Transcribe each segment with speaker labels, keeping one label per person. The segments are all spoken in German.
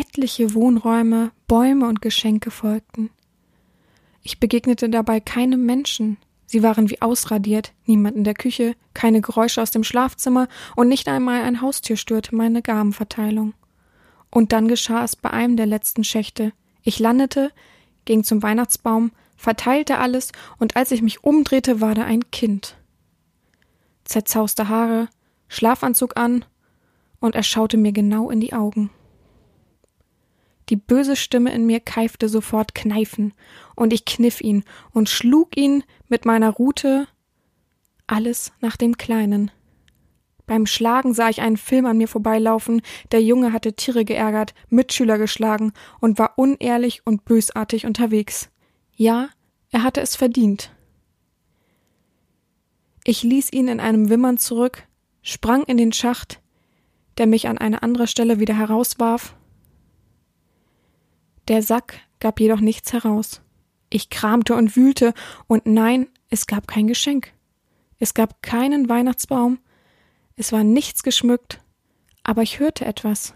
Speaker 1: etliche Wohnräume, Bäume und Geschenke folgten. Ich begegnete dabei keinem Menschen. Sie waren wie ausradiert, niemand in der Küche, keine Geräusche aus dem Schlafzimmer und nicht einmal ein Haustier störte meine Gabenverteilung. Und dann geschah es bei einem der letzten Schächte. Ich landete, ging zum Weihnachtsbaum, verteilte alles, und als ich mich umdrehte, war da ein Kind. Zerzauste Haare, Schlafanzug an, und er schaute mir genau in die Augen. Die böse Stimme in mir keifte sofort Kneifen, und ich kniff ihn und schlug ihn mit meiner Rute alles nach dem Kleinen. Beim Schlagen sah ich einen Film an mir vorbeilaufen, der Junge hatte Tiere geärgert, Mitschüler geschlagen und war unehrlich und bösartig unterwegs. Ja, er hatte es verdient. Ich ließ ihn in einem Wimmern zurück, sprang in den Schacht, der mich an eine andere Stelle wieder herauswarf, der Sack gab jedoch nichts heraus. Ich kramte und wühlte, und nein, es gab kein Geschenk. Es gab keinen Weihnachtsbaum, es war nichts geschmückt, aber ich hörte etwas.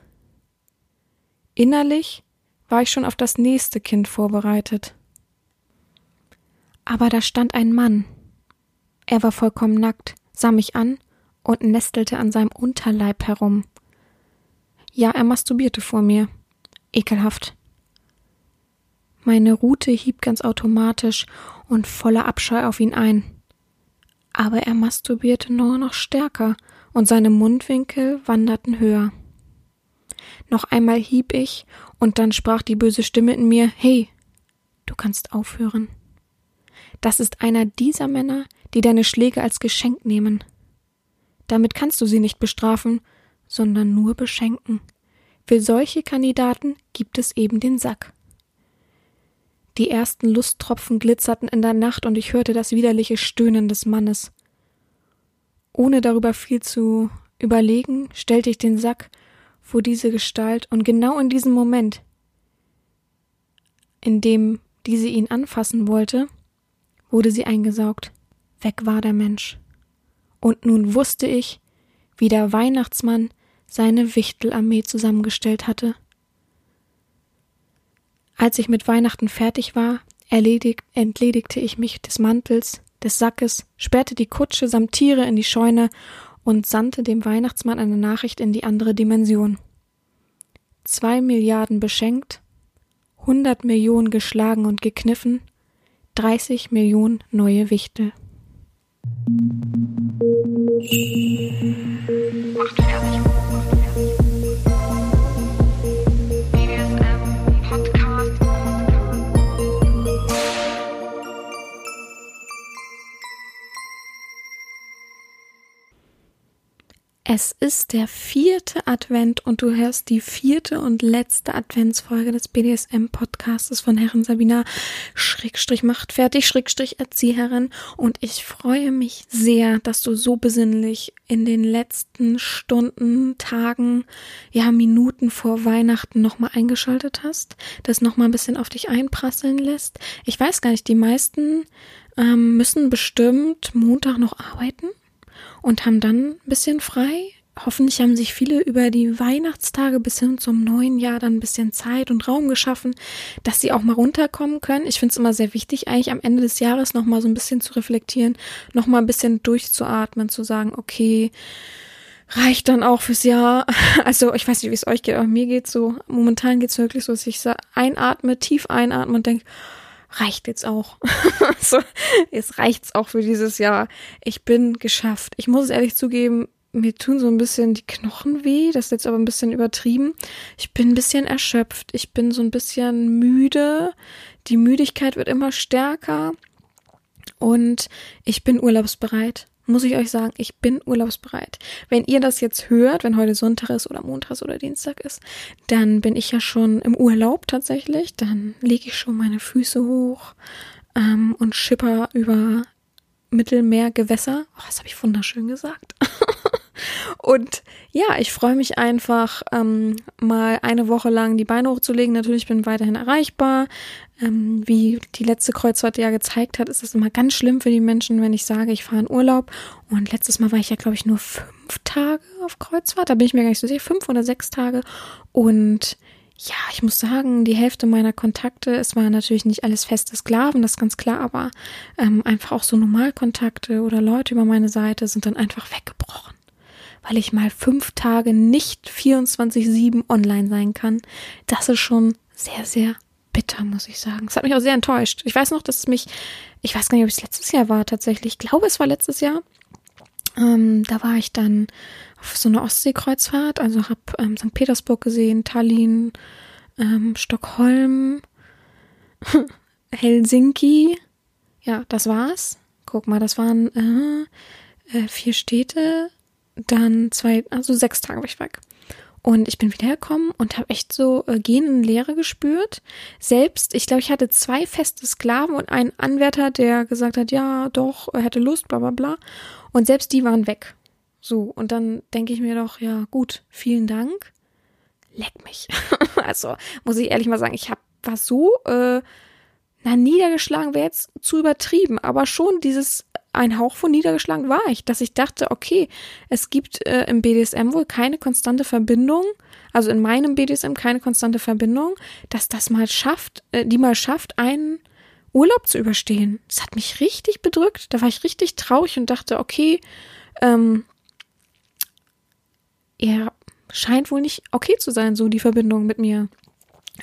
Speaker 1: Innerlich war ich schon auf das nächste Kind vorbereitet. Aber da stand ein Mann. Er war vollkommen nackt, sah mich an und nestelte an seinem Unterleib herum. Ja, er masturbierte vor mir. Ekelhaft. Meine Rute hieb ganz automatisch und voller Abscheu auf ihn ein. Aber er masturbierte nur noch stärker und seine Mundwinkel wanderten höher. Noch einmal hieb ich und dann sprach die böse Stimme in mir, hey, du kannst aufhören. Das ist einer dieser Männer, die deine Schläge als Geschenk nehmen. Damit kannst du sie nicht bestrafen, sondern nur beschenken. Für solche Kandidaten gibt es eben den Sack. Die ersten Lusttropfen glitzerten in der Nacht und ich hörte das widerliche Stöhnen des Mannes. Ohne darüber viel zu überlegen, stellte ich den Sack vor diese Gestalt und genau in diesem Moment, in dem diese ihn anfassen wollte, wurde sie eingesaugt. Weg war der Mensch. Und nun wusste ich, wie der Weihnachtsmann seine Wichtelarmee zusammengestellt hatte. Als ich mit Weihnachten fertig war, erledigt, entledigte ich mich des Mantels, des Sackes, sperrte die Kutsche samt Tiere in die Scheune und sandte dem Weihnachtsmann eine Nachricht in die andere Dimension. Zwei Milliarden beschenkt, hundert Millionen geschlagen und gekniffen, dreißig Millionen neue Wichtel. Macht fertig. Es ist der vierte Advent und du hörst die vierte und letzte Adventsfolge des BDSM-Podcastes von Herren Sabina Schrägstrich macht fertig Schrägstrich Erzieherin und ich freue mich sehr, dass du so besinnlich in den letzten Stunden, Tagen, ja Minuten vor Weihnachten nochmal eingeschaltet hast, das nochmal ein bisschen auf dich einprasseln lässt. Ich weiß gar nicht, die meisten ähm, müssen bestimmt Montag noch arbeiten und haben dann ein bisschen frei. Hoffentlich haben sich viele über die Weihnachtstage bis hin zum neuen Jahr dann ein bisschen Zeit und Raum geschaffen, dass sie auch mal runterkommen können. Ich finde es immer sehr wichtig, eigentlich am Ende des Jahres nochmal so ein bisschen zu reflektieren, nochmal ein bisschen durchzuatmen, zu sagen, okay, reicht dann auch fürs Jahr. Also ich weiß nicht, wie es euch geht, aber mir geht so, momentan geht es wirklich so, dass ich einatme, tief einatme und denke, reicht jetzt auch. so, jetzt reicht's auch für dieses Jahr. Ich bin geschafft. Ich muss es ehrlich zugeben, mir tun so ein bisschen die Knochen weh. Das ist jetzt aber ein bisschen übertrieben. Ich bin ein bisschen erschöpft. Ich bin so ein bisschen müde. Die Müdigkeit wird immer stärker. Und ich bin urlaubsbereit muss ich euch sagen, ich bin urlaubsbereit. Wenn ihr das jetzt hört, wenn heute Sonntag ist oder Montag oder Dienstag ist, dann bin ich ja schon im Urlaub tatsächlich. Dann lege ich schon meine Füße hoch ähm, und schipper über Mittelmeergewässer. Oh, das habe ich wunderschön gesagt. Und ja, ich freue mich einfach, ähm, mal eine Woche lang die Beine hochzulegen. Natürlich bin ich weiterhin erreichbar. Ähm, wie die letzte Kreuzfahrt ja gezeigt hat, ist es immer ganz schlimm für die Menschen, wenn ich sage, ich fahre in Urlaub. Und letztes Mal war ich ja, glaube ich, nur fünf Tage auf Kreuzfahrt. Da bin ich mir gar nicht so sicher, fünf oder sechs Tage. Und ja, ich muss sagen, die Hälfte meiner Kontakte, es waren natürlich nicht alles feste Sklaven, das ist ganz klar, aber ähm, einfach auch so Normalkontakte oder Leute über meine Seite sind dann einfach weggebrochen, weil ich mal fünf Tage nicht 24-7 online sein kann. Das ist schon sehr, sehr bitter, muss ich sagen. Es hat mich auch sehr enttäuscht. Ich weiß noch, dass es mich, ich weiß gar nicht, ob es letztes Jahr war tatsächlich. Ich glaube, es war letztes Jahr. Ähm, da war ich dann auf so einer Ostseekreuzfahrt, also habe ähm, St. Petersburg gesehen, Tallinn, ähm, Stockholm, Helsinki. Ja, das war's. Guck mal, das waren äh, äh, vier Städte, dann zwei, also sechs Tage war ich weg. Und ich bin wiedergekommen und habe echt so äh, Leere gespürt. Selbst, ich glaube, ich hatte zwei feste Sklaven und einen Anwärter, der gesagt hat, ja, doch, er hätte Lust, bla bla bla. Und selbst die waren weg. So, und dann denke ich mir doch, ja, gut, vielen Dank. Leck mich. also, muss ich ehrlich mal sagen, ich hab, war so, äh, na, niedergeschlagen wäre jetzt zu übertrieben, aber schon dieses ein Hauch von niedergeschlagen war ich, dass ich dachte, okay, es gibt äh, im BDSM wohl keine konstante Verbindung, also in meinem BDSM keine konstante Verbindung, dass das mal schafft, äh, die mal schafft, einen Urlaub zu überstehen. Das hat mich richtig bedrückt. Da war ich richtig traurig und dachte, okay, ähm, er scheint wohl nicht okay zu sein, so die Verbindung mit mir.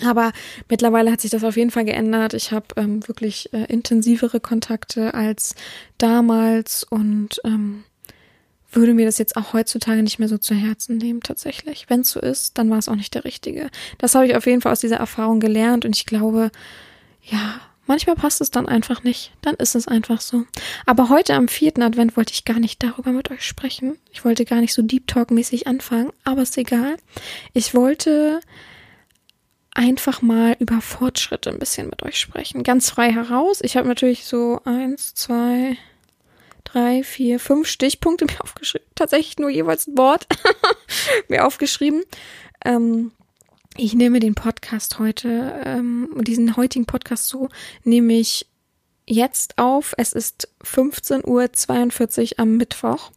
Speaker 1: Aber mittlerweile hat sich das auf jeden Fall geändert. Ich habe ähm, wirklich äh, intensivere Kontakte als damals und ähm, würde mir das jetzt auch heutzutage nicht mehr so zu Herzen nehmen, tatsächlich. Wenn es so ist, dann war es auch nicht der richtige. Das habe ich auf jeden Fall aus dieser Erfahrung gelernt und ich glaube, ja, Manchmal passt es dann einfach nicht. Dann ist es einfach so. Aber heute am vierten Advent wollte ich gar nicht darüber mit euch sprechen. Ich wollte gar nicht so Deep Talk mäßig anfangen, aber ist egal. Ich wollte einfach mal über Fortschritte ein bisschen mit euch sprechen. Ganz frei heraus. Ich habe natürlich so eins, zwei, drei, vier, fünf Stichpunkte mir aufgeschrieben. Tatsächlich nur jeweils ein Wort mir aufgeschrieben. Ähm, ich nehme den Podcast heute, ähm, diesen heutigen Podcast so, nehme ich jetzt auf. Es ist 15.42 Uhr am Mittwoch,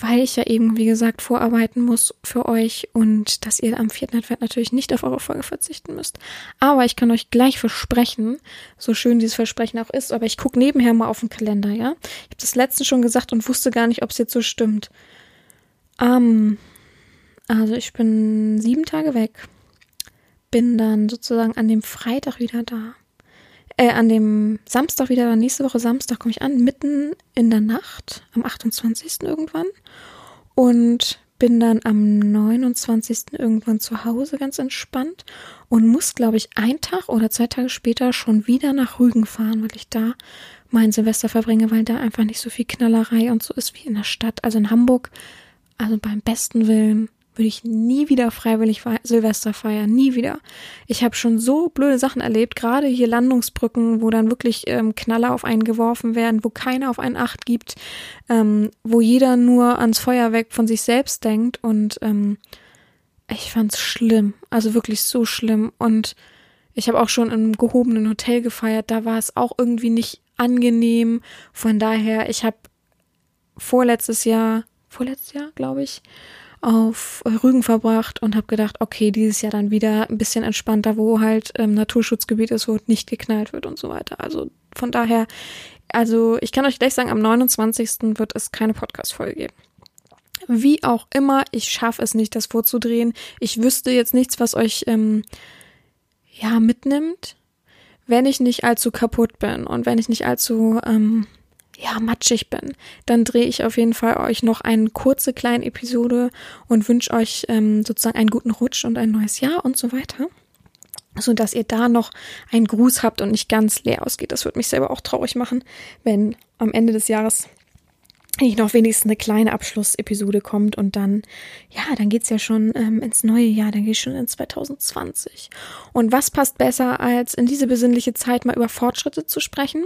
Speaker 1: weil ich ja eben, wie gesagt, vorarbeiten muss für euch und dass ihr am 4. Advent natürlich nicht auf eure Folge verzichten müsst. Aber ich kann euch gleich versprechen, so schön dieses Versprechen auch ist, aber ich gucke nebenher mal auf den Kalender, ja. Ich habe das letztens schon gesagt und wusste gar nicht, ob es jetzt so stimmt. Ähm, also ich bin sieben Tage weg bin dann sozusagen an dem Freitag wieder da. Äh, an dem Samstag wieder. Nächste Woche Samstag komme ich an, mitten in der Nacht, am 28. irgendwann. Und bin dann am 29. irgendwann zu Hause ganz entspannt und muss, glaube ich, einen Tag oder zwei Tage später schon wieder nach Rügen fahren, weil ich da mein Silvester verbringe, weil da einfach nicht so viel Knallerei und so ist wie in der Stadt. Also in Hamburg, also beim besten Willen würde ich nie wieder freiwillig Silvester feiern, nie wieder. Ich habe schon so blöde Sachen erlebt, gerade hier Landungsbrücken, wo dann wirklich ähm, Knaller auf einen geworfen werden, wo keiner auf einen Acht gibt, ähm, wo jeder nur ans Feuerwerk von sich selbst denkt und ähm, ich fand's schlimm, also wirklich so schlimm und ich habe auch schon im gehobenen Hotel gefeiert, da war es auch irgendwie nicht angenehm. Von daher, ich habe vorletztes Jahr, vorletztes Jahr, glaube ich, auf Rügen verbracht und habe gedacht, okay, dieses Jahr dann wieder ein bisschen entspannter, wo halt ähm, Naturschutzgebiet ist, wo nicht geknallt wird und so weiter. Also von daher, also ich kann euch gleich sagen, am 29. wird es keine Podcast-Folge geben. Wie auch immer, ich schaffe es nicht, das vorzudrehen. Ich wüsste jetzt nichts, was euch ähm, ja mitnimmt, wenn ich nicht allzu kaputt bin und wenn ich nicht allzu ähm, ja, matschig bin, dann drehe ich auf jeden Fall euch noch eine kurze kleine Episode und wünsche euch ähm, sozusagen einen guten Rutsch und ein neues Jahr und so weiter. So dass ihr da noch einen Gruß habt und nicht ganz leer ausgeht. Das würde mich selber auch traurig machen, wenn am Ende des Jahres nicht noch wenigstens eine kleine Abschlussepisode kommt und dann, ja, dann geht's ja schon ähm, ins neue Jahr, dann geht's schon in 2020. Und was passt besser, als in diese besinnliche Zeit mal über Fortschritte zu sprechen?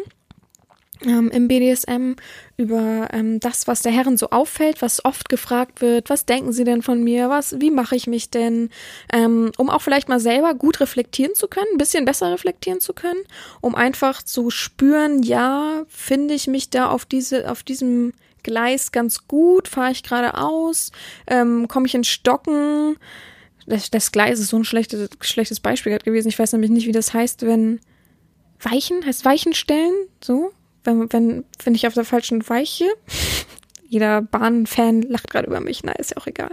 Speaker 1: Ähm, im BDSM über ähm, das, was der Herren so auffällt, was oft gefragt wird, was denken sie denn von mir, was, wie mache ich mich denn, ähm, um auch vielleicht mal selber gut reflektieren zu können, ein bisschen besser reflektieren zu können, um einfach zu spüren, ja, finde ich mich da auf diese, auf diesem Gleis ganz gut, fahre ich geradeaus, ähm, komme ich in Stocken, das, das Gleis ist so ein schlechtes, schlechtes Beispiel gewesen. Ich weiß nämlich nicht, wie das heißt, wenn Weichen, heißt Weichen stellen, so, wenn, wenn, wenn ich auf der falschen Weiche. Jeder Bahnfan lacht gerade über mich, na, ist ja auch egal.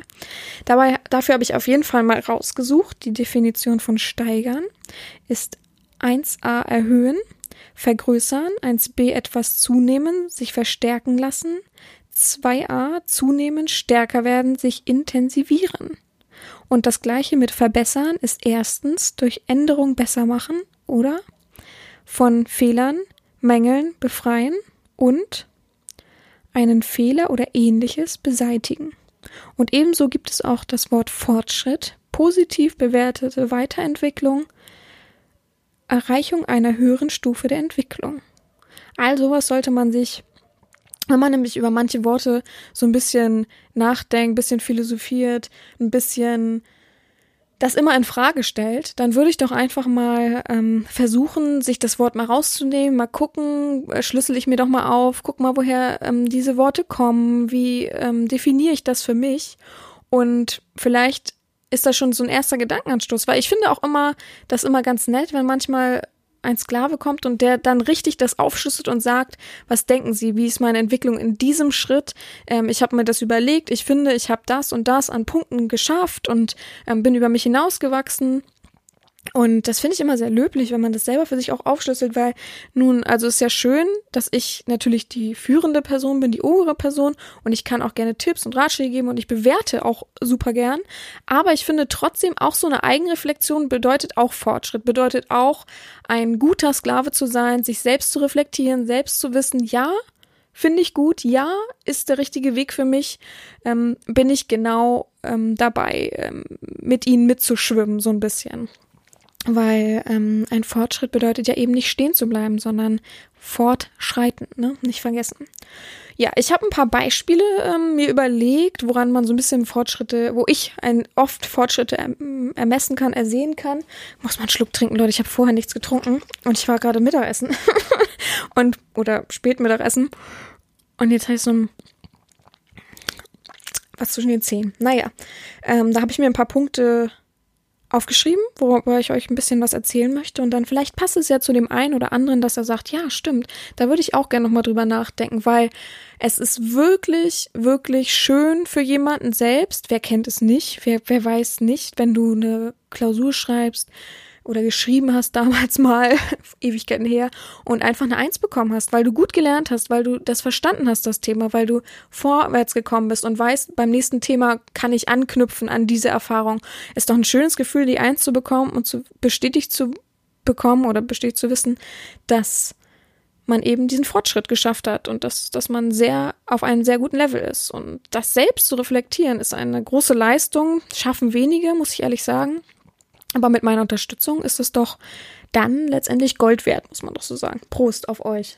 Speaker 1: Dabei, dafür habe ich auf jeden Fall mal rausgesucht. Die Definition von steigern ist 1a erhöhen, vergrößern, 1b etwas zunehmen, sich verstärken lassen, 2a zunehmen, stärker werden, sich intensivieren. Und das gleiche mit verbessern ist erstens durch Änderung besser machen oder von Fehlern, Mängeln befreien und einen Fehler oder ähnliches beseitigen. Und ebenso gibt es auch das Wort Fortschritt, positiv bewertete Weiterentwicklung, Erreichung einer höheren Stufe der Entwicklung. Also was sollte man sich, wenn man nämlich über manche Worte so ein bisschen nachdenkt, ein bisschen philosophiert, ein bisschen das immer in Frage stellt, dann würde ich doch einfach mal ähm, versuchen, sich das Wort mal rauszunehmen, mal gucken, äh, schlüssel ich mir doch mal auf, guck mal, woher ähm, diese Worte kommen, wie ähm, definiere ich das für mich? Und vielleicht ist das schon so ein erster Gedankenanstoß, weil ich finde auch immer, das immer ganz nett, wenn manchmal ein Sklave kommt und der dann richtig das aufschlüsselt und sagt, was denken Sie, wie ist meine Entwicklung in diesem Schritt? Ähm, ich habe mir das überlegt, ich finde, ich habe das und das an Punkten geschafft und ähm, bin über mich hinausgewachsen und das finde ich immer sehr löblich, wenn man das selber für sich auch aufschlüsselt, weil nun, also ist ja schön, dass ich natürlich die führende Person bin, die obere Person und ich kann auch gerne Tipps und Ratschläge geben und ich bewerte auch super gern. Aber ich finde trotzdem auch so eine Eigenreflexion bedeutet auch Fortschritt, bedeutet auch ein guter Sklave zu sein, sich selbst zu reflektieren, selbst zu wissen, ja, finde ich gut, ja, ist der richtige Weg für mich, ähm, bin ich genau ähm, dabei, ähm, mit ihnen mitzuschwimmen, so ein bisschen weil ähm, ein Fortschritt bedeutet ja eben nicht stehen zu bleiben, sondern fortschreiten, ne? Nicht vergessen. Ja, ich habe ein paar Beispiele ähm, mir überlegt, woran man so ein bisschen Fortschritte, wo ich ein oft Fortschritte erm-, ermessen kann, ersehen kann. Muss man einen Schluck trinken, Leute. Ich habe vorher nichts getrunken und ich war gerade Mittagessen und oder spät Mittagessen und jetzt habe ich so ein was zwischen den Zehen. Naja, ähm, da habe ich mir ein paar Punkte aufgeschrieben, worüber ich euch ein bisschen was erzählen möchte. Und dann vielleicht passt es ja zu dem einen oder anderen, dass er sagt, ja, stimmt, da würde ich auch gerne nochmal drüber nachdenken, weil es ist wirklich, wirklich schön für jemanden selbst. Wer kennt es nicht? Wer, wer weiß nicht, wenn du eine Klausur schreibst, oder geschrieben hast damals mal, Ewigkeiten her, und einfach eine Eins bekommen hast, weil du gut gelernt hast, weil du das verstanden hast, das Thema, weil du vorwärts gekommen bist und weißt, beim nächsten Thema kann ich anknüpfen an diese Erfahrung. Ist doch ein schönes Gefühl, die Eins zu bekommen und zu bestätigt zu bekommen oder bestätigt zu wissen, dass man eben diesen Fortschritt geschafft hat und dass, dass man sehr auf einem sehr guten Level ist. Und das selbst zu reflektieren ist eine große Leistung, schaffen wenige, muss ich ehrlich sagen. Aber mit meiner Unterstützung ist es doch dann letztendlich Gold wert, muss man doch so sagen. Prost auf euch.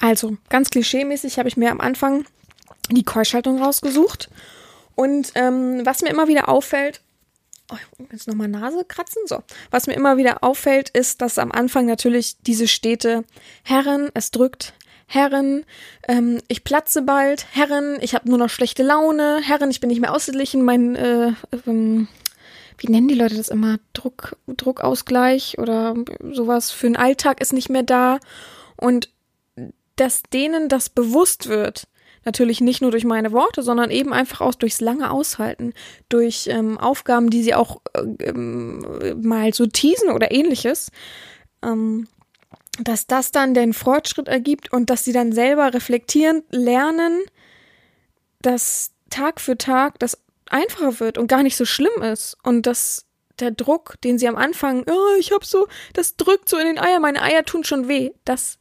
Speaker 1: Also, ganz klischeemäßig habe ich mir am Anfang die Keuschaltung rausgesucht. Und ähm, was mir immer wieder auffällt, oh, jetzt nochmal Nase kratzen, so. Was mir immer wieder auffällt, ist, dass am Anfang natürlich diese Städte Herren, es drückt, Herren, ähm, ich platze bald, Herren, ich habe nur noch schlechte Laune, Herren, ich bin nicht mehr ausgeglichen, mein, äh, ähm, wie nennen die Leute das immer? Druck, Druckausgleich oder sowas für den Alltag ist nicht mehr da. Und dass denen das bewusst wird, natürlich nicht nur durch meine Worte, sondern eben einfach auch durchs lange Aushalten, durch ähm, Aufgaben, die sie auch äh, ähm, mal so teasen oder ähnliches, ähm, dass das dann den Fortschritt ergibt und dass sie dann selber reflektieren, lernen, dass Tag für Tag das einfacher wird und gar nicht so schlimm ist und dass der Druck, den sie am Anfang, oh, ich hab so, das drückt so in den Eier, meine Eier tun schon weh, das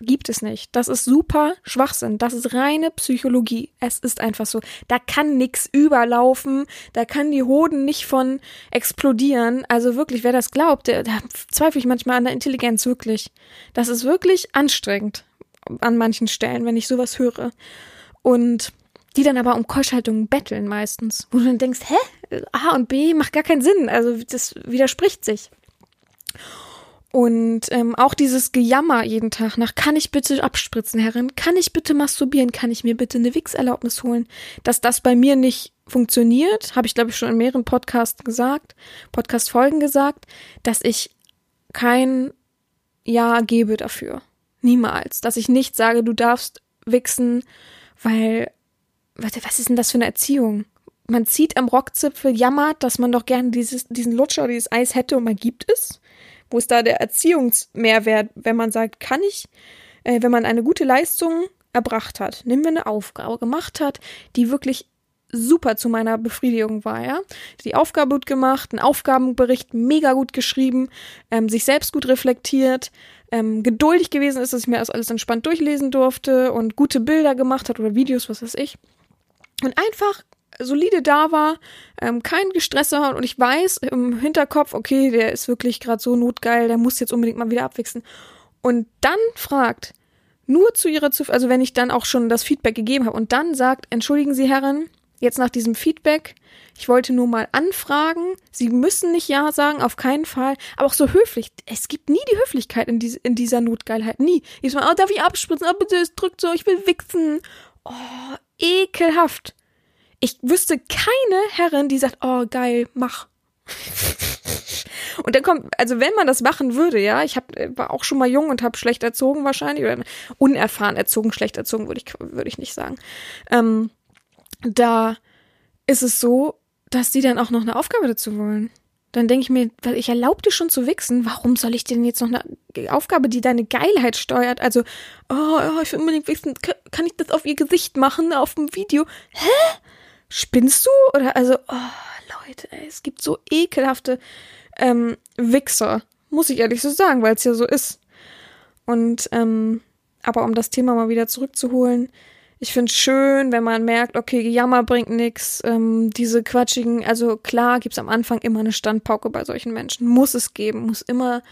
Speaker 1: gibt es nicht. Das ist super Schwachsinn. Das ist reine Psychologie. Es ist einfach so. Da kann nix überlaufen. Da kann die Hoden nicht von explodieren. Also wirklich, wer das glaubt, der, da zweifle ich manchmal an der Intelligenz, wirklich. Das ist wirklich anstrengend an manchen Stellen, wenn ich sowas höre. Und die dann aber um Keuschhaltung betteln meistens. Wo du dann denkst, hä? A und B macht gar keinen Sinn. Also das widerspricht sich. Und ähm, auch dieses Gejammer jeden Tag nach, kann ich bitte abspritzen, Herrin? Kann ich bitte masturbieren? Kann ich mir bitte eine Wix-Erlaubnis holen? Dass das bei mir nicht funktioniert, habe ich, glaube ich, schon in mehreren Podcasts gesagt, Podcast-Folgen gesagt, dass ich kein Ja gebe dafür. Niemals. Dass ich nicht sage, du darfst wichsen, weil, warte, was ist denn das für eine Erziehung? Man zieht am Rockzipfel, jammert, dass man doch gerne dieses, diesen Lutscher, dieses Eis hätte und man gibt es. Wo ist da der Erziehungsmehrwert, wenn man sagt, kann ich, äh, wenn man eine gute Leistung erbracht hat, nehmen wir eine Aufgabe gemacht hat, die wirklich super zu meiner Befriedigung war, ja. Die Aufgabe gut gemacht, einen Aufgabenbericht mega gut geschrieben, ähm, sich selbst gut reflektiert, ähm, geduldig gewesen ist, dass ich mir das alles entspannt durchlesen durfte und gute Bilder gemacht hat oder Videos, was weiß ich. Und einfach solide da war, ähm, kein Gestresser und ich weiß im Hinterkopf, okay, der ist wirklich gerade so notgeil, der muss jetzt unbedingt mal wieder abwechseln. Und dann fragt, nur zu ihrer Zufriedenheit, also wenn ich dann auch schon das Feedback gegeben habe und dann sagt, entschuldigen Sie, Herren, jetzt nach diesem Feedback, ich wollte nur mal anfragen. Sie müssen nicht Ja sagen, auf keinen Fall. Aber auch so höflich. Es gibt nie die Höflichkeit in, diese, in dieser Notgeilheit. Nie. Jedes Mal, oh, darf ich abspritzen? Oh, bitte, es drückt so, ich will wichsen. Oh, ekelhaft. Ich wüsste keine Herrin, die sagt, oh, geil, mach. Und dann kommt, also wenn man das machen würde, ja, ich hab, war auch schon mal jung und habe schlecht erzogen wahrscheinlich, oder unerfahren erzogen, schlecht erzogen würde ich, würde ich nicht sagen. Ähm, da ist es so, dass die dann auch noch eine Aufgabe dazu wollen. Dann denke ich mir, weil ich erlaube dir schon zu wichsen, warum soll ich dir denn jetzt noch eine Aufgabe, die deine Geilheit steuert? Also, oh, oh ich will unbedingt wichsen, kann ich das auf ihr Gesicht machen, auf dem Video? Hä? Spinnst du? Oder also, oh, Leute, ey, es gibt so ekelhafte ähm, Wichser, muss ich ehrlich so sagen, weil es ja so ist. Und, ähm, aber um das Thema mal wieder zurückzuholen, ich finde es schön, wenn man merkt, okay, Jammer bringt nichts, ähm, diese quatschigen, also klar gibt es am Anfang immer eine Standpauke bei solchen Menschen. Muss es geben, muss immer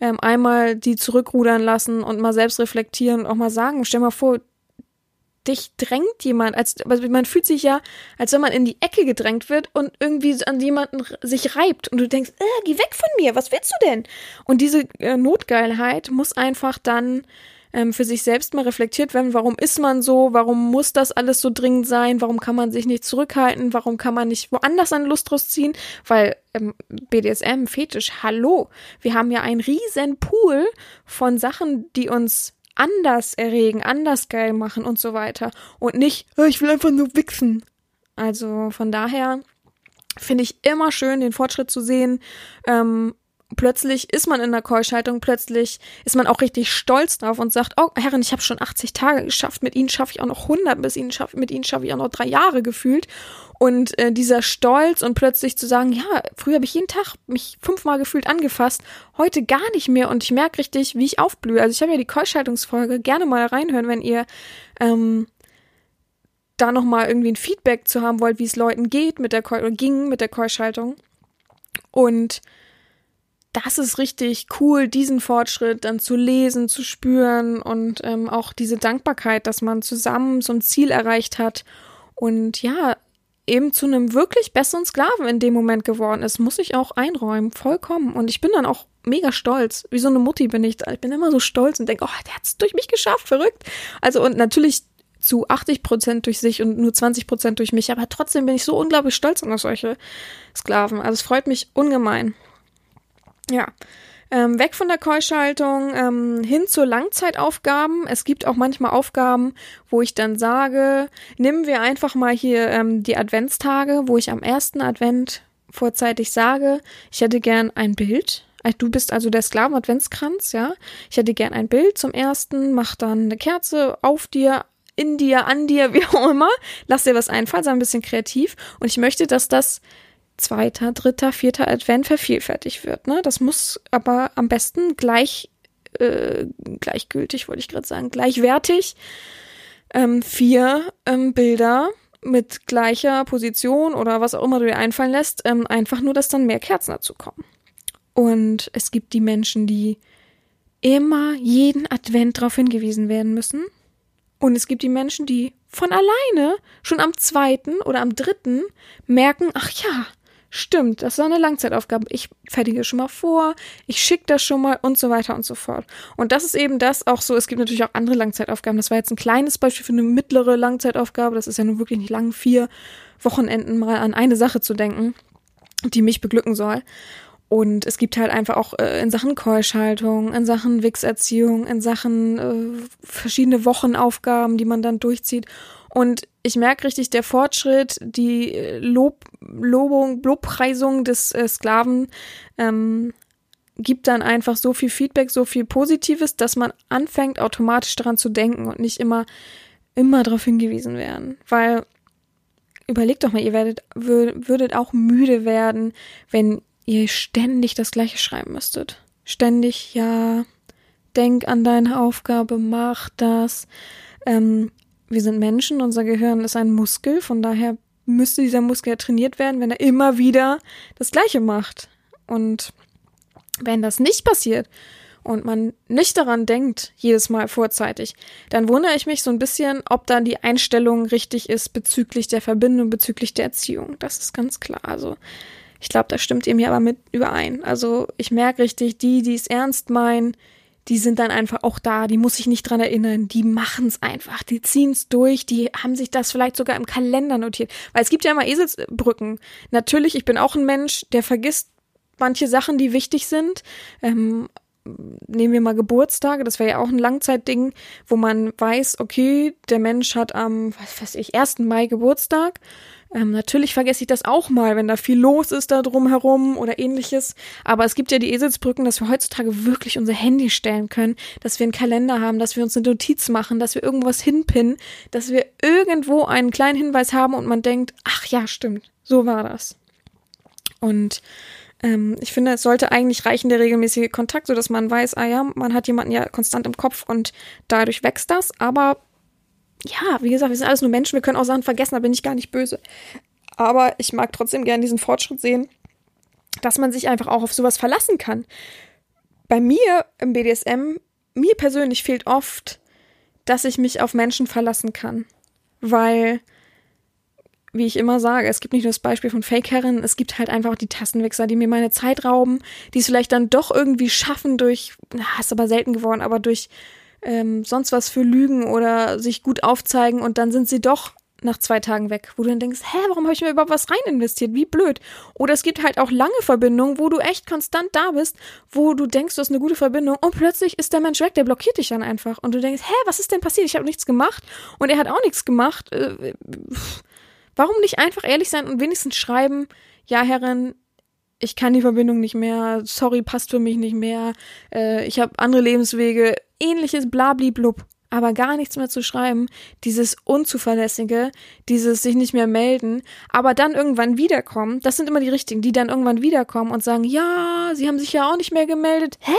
Speaker 1: ähm, einmal die zurückrudern lassen und mal selbst reflektieren und auch mal sagen, stell mal vor, dich drängt jemand, als also man fühlt sich ja, als wenn man in die Ecke gedrängt wird und irgendwie an jemanden sich reibt. Und du denkst, äh, geh weg von mir, was willst du denn? Und diese äh, Notgeilheit muss einfach dann ähm, für sich selbst mal reflektiert werden, warum ist man so, warum muss das alles so dringend sein, warum kann man sich nicht zurückhalten, warum kann man nicht woanders eine Lust draus ziehen, weil ähm, BDSM, Fetisch, hallo, wir haben ja einen riesen Pool von Sachen, die uns anders erregen, anders geil machen und so weiter und nicht, oh, ich will einfach nur wichsen. Also von daher finde ich immer schön, den Fortschritt zu sehen. Ähm, plötzlich ist man in der Keuschhaltung, plötzlich ist man auch richtig stolz drauf und sagt, oh Herrin, ich habe schon 80 Tage geschafft, mit Ihnen schaffe ich auch noch 100, bis Ihnen schaff, mit Ihnen schaffe ich auch noch drei Jahre gefühlt. Und äh, dieser Stolz und plötzlich zu sagen, ja, früher habe ich jeden Tag mich fünfmal gefühlt angefasst, heute gar nicht mehr und ich merke richtig, wie ich aufblühe. Also ich habe ja die Keuschhaltungsfolge, gerne mal reinhören, wenn ihr ähm, da nochmal irgendwie ein Feedback zu haben wollt, wie es Leuten geht mit der Keu ging mit der Keuschhaltung. Und das ist richtig cool, diesen Fortschritt dann zu lesen, zu spüren und ähm, auch diese Dankbarkeit, dass man zusammen so ein Ziel erreicht hat und ja, eben zu einem wirklich besseren Sklaven in dem Moment geworden ist, muss ich auch einräumen, vollkommen. Und ich bin dann auch mega stolz. Wie so eine Mutti bin ich. Ich bin immer so stolz und denke, oh, der hat es durch mich geschafft, verrückt. Also und natürlich zu 80 Prozent durch sich und nur 20 Prozent durch mich, aber trotzdem bin ich so unglaublich stolz auf solche Sklaven. Also es freut mich ungemein. Ja. Ähm, weg von der Keuschaltung ähm, hin zu Langzeitaufgaben. Es gibt auch manchmal Aufgaben, wo ich dann sage, nehmen wir einfach mal hier ähm, die Adventstage, wo ich am ersten Advent vorzeitig sage, ich hätte gern ein Bild. Äh, du bist also der Sklaven-Adventskranz, ja. Ich hätte gern ein Bild zum ersten, mach dann eine Kerze auf dir, in dir, an dir, wie auch immer. Lass dir was einfallen, sei ein bisschen kreativ. Und ich möchte, dass das zweiter, dritter, vierter Advent vervielfältigt wird. Ne? Das muss aber am besten gleich, äh, gleichgültig, wollte ich gerade sagen, gleichwertig ähm, vier ähm, Bilder mit gleicher Position oder was auch immer du dir einfallen lässt, ähm, einfach nur, dass dann mehr Kerzen dazu kommen. Und es gibt die Menschen, die immer jeden Advent darauf hingewiesen werden müssen. Und es gibt die Menschen, die von alleine schon am zweiten oder am dritten merken, ach ja, stimmt, das war eine Langzeitaufgabe. Ich fertige schon mal vor, ich schicke das schon mal und so weiter und so fort. Und das ist eben das auch so, es gibt natürlich auch andere Langzeitaufgaben. Das war jetzt ein kleines Beispiel für eine mittlere Langzeitaufgabe. Das ist ja nun wirklich nicht lang, vier Wochenenden mal an eine Sache zu denken, die mich beglücken soll. Und es gibt halt einfach auch äh, in Sachen Keuschhaltung, in Sachen Wichserziehung, in Sachen äh, verschiedene Wochenaufgaben, die man dann durchzieht. Und ich merke richtig, der Fortschritt, die Lob, Lobung, Lobpreisung des äh, Sklaven ähm, gibt dann einfach so viel Feedback, so viel Positives, dass man anfängt, automatisch daran zu denken und nicht immer, immer darauf hingewiesen werden. Weil, überlegt doch mal, ihr werdet, würdet auch müde werden, wenn ihr ständig das Gleiche schreiben müsstet. Ständig, ja, denk an deine Aufgabe, mach das. Ähm, wir sind Menschen, unser Gehirn ist ein Muskel, von daher müsste dieser Muskel ja trainiert werden, wenn er immer wieder das Gleiche macht. Und wenn das nicht passiert und man nicht daran denkt, jedes Mal vorzeitig, dann wundere ich mich so ein bisschen, ob dann die Einstellung richtig ist bezüglich der Verbindung, bezüglich der Erziehung. Das ist ganz klar. Also, ich glaube, da stimmt ihr mir aber mit überein. Also, ich merke richtig, die, die es ernst meinen, die sind dann einfach auch da, die muss sich nicht dran erinnern, die machen es einfach, die ziehen es durch, die haben sich das vielleicht sogar im Kalender notiert. Weil es gibt ja immer Eselsbrücken. Natürlich, ich bin auch ein Mensch, der vergisst manche Sachen, die wichtig sind. Ähm, nehmen wir mal Geburtstage, das wäre ja auch ein Langzeitding, wo man weiß, okay, der Mensch hat am, was weiß ich, 1. Mai Geburtstag ähm, natürlich vergesse ich das auch mal, wenn da viel los ist da drumherum oder ähnliches. Aber es gibt ja die Eselsbrücken, dass wir heutzutage wirklich unser Handy stellen können, dass wir einen Kalender haben, dass wir uns eine Notiz machen, dass wir irgendwas hinpinnen, dass wir irgendwo einen kleinen Hinweis haben und man denkt, ach ja, stimmt, so war das. Und ähm, ich finde, es sollte eigentlich reichen, der regelmäßige Kontakt, so dass man weiß, ah ja, man hat jemanden ja konstant im Kopf und dadurch wächst das. Aber ja, wie gesagt, wir sind alles nur Menschen, wir können auch Sachen vergessen, da bin ich gar nicht böse. Aber ich mag trotzdem gerne diesen Fortschritt sehen, dass man sich einfach auch auf sowas verlassen kann. Bei mir im BDSM, mir persönlich fehlt oft, dass ich mich auf Menschen verlassen kann. Weil, wie ich immer sage, es gibt nicht nur das Beispiel von Fake-Herren, es gibt halt einfach die Tassenwichser, die mir meine Zeit rauben, die es vielleicht dann doch irgendwie schaffen durch, na, ist aber selten geworden, aber durch ähm, sonst was für Lügen oder sich gut aufzeigen und dann sind sie doch nach zwei Tagen weg, wo du dann denkst, hä, warum habe ich mir überhaupt was rein investiert? Wie blöd. Oder es gibt halt auch lange Verbindungen, wo du echt konstant da bist, wo du denkst, du hast eine gute Verbindung und plötzlich ist der Mensch weg, der blockiert dich dann einfach und du denkst, hä, was ist denn passiert? Ich habe nichts gemacht und er hat auch nichts gemacht. Äh, warum nicht einfach ehrlich sein und wenigstens schreiben, ja, Herrin, ich kann die Verbindung nicht mehr, sorry, passt für mich nicht mehr, äh, ich habe andere Lebenswege, ähnliches Blabliblub, aber gar nichts mehr zu schreiben, dieses Unzuverlässige, dieses sich nicht mehr melden, aber dann irgendwann wiederkommen, das sind immer die richtigen, die dann irgendwann wiederkommen und sagen, ja, sie haben sich ja auch nicht mehr gemeldet. Hä?